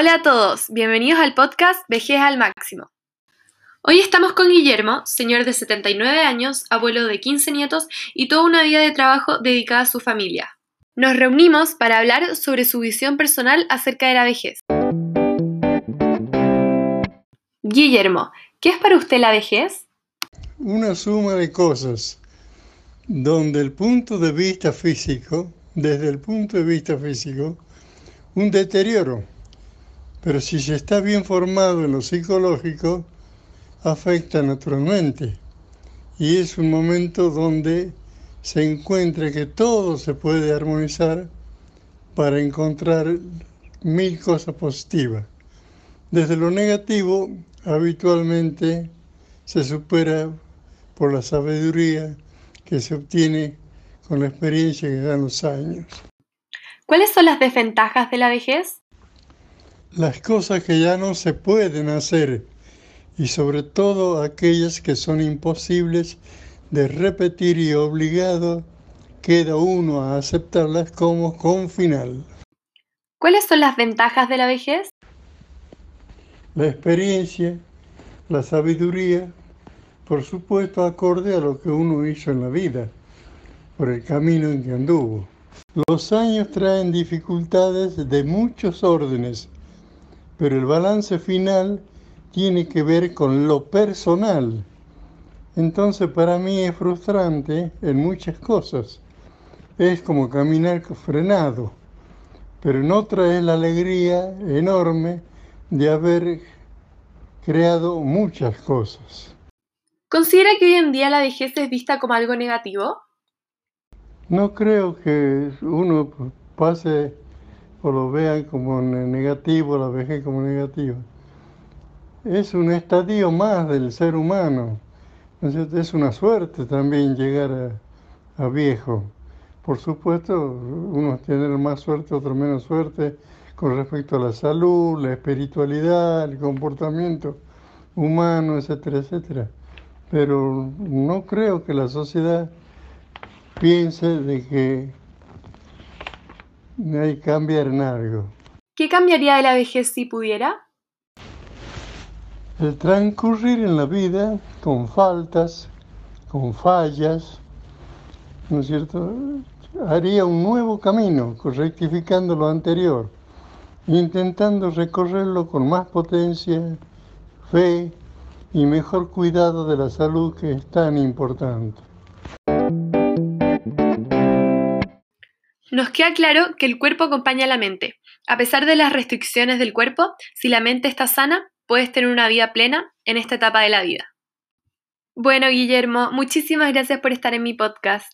Hola a todos, bienvenidos al podcast Vejez al Máximo. Hoy estamos con Guillermo, señor de 79 años, abuelo de 15 nietos y toda una vida de trabajo dedicada a su familia. Nos reunimos para hablar sobre su visión personal acerca de la vejez. Guillermo, ¿qué es para usted la vejez? Una suma de cosas donde el punto de vista físico, desde el punto de vista físico, un deterioro. Pero si se está bien formado en lo psicológico, afecta naturalmente. Y es un momento donde se encuentra que todo se puede armonizar para encontrar mil cosas positivas. Desde lo negativo, habitualmente se supera por la sabiduría que se obtiene con la experiencia que dan los años. ¿Cuáles son las desventajas de la vejez? Las cosas que ya no se pueden hacer y sobre todo aquellas que son imposibles de repetir y obligado queda uno a aceptarlas como con final. ¿Cuáles son las ventajas de la vejez? La experiencia, la sabiduría, por supuesto acorde a lo que uno hizo en la vida, por el camino en que anduvo. Los años traen dificultades de muchos órdenes, pero el balance final tiene que ver con lo personal entonces para mí es frustrante en muchas cosas. Es como caminar frenado, pero en otra es la alegría enorme de haber creado muchas cosas. ¿Considera que hoy en día la vejez es vista como algo negativo? No creo que uno pase o lo vea como negativo, la vejez como negativa. Es un estadio más del ser humano es una suerte también llegar a, viejo. Por supuesto, unos tienen más suerte, otros menos suerte con respecto a la salud, la espiritualidad, el comportamiento humano, etcétera, etcétera. Pero no creo que la sociedad piense de que hay que cambiar en algo. ¿Qué cambiaría de la vejez si pudiera? el transcurrir en la vida con faltas, con fallas, ¿no es cierto? Haría un nuevo camino, rectificando lo anterior, intentando recorrerlo con más potencia, fe y mejor cuidado de la salud que es tan importante. Nos queda claro que el cuerpo acompaña a la mente. A pesar de las restricciones del cuerpo, si la mente está sana, puedes tener una vida plena en esta etapa de la vida. Bueno, Guillermo, muchísimas gracias por estar en mi podcast.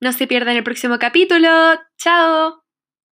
No se pierdan el próximo capítulo. ¡Chao!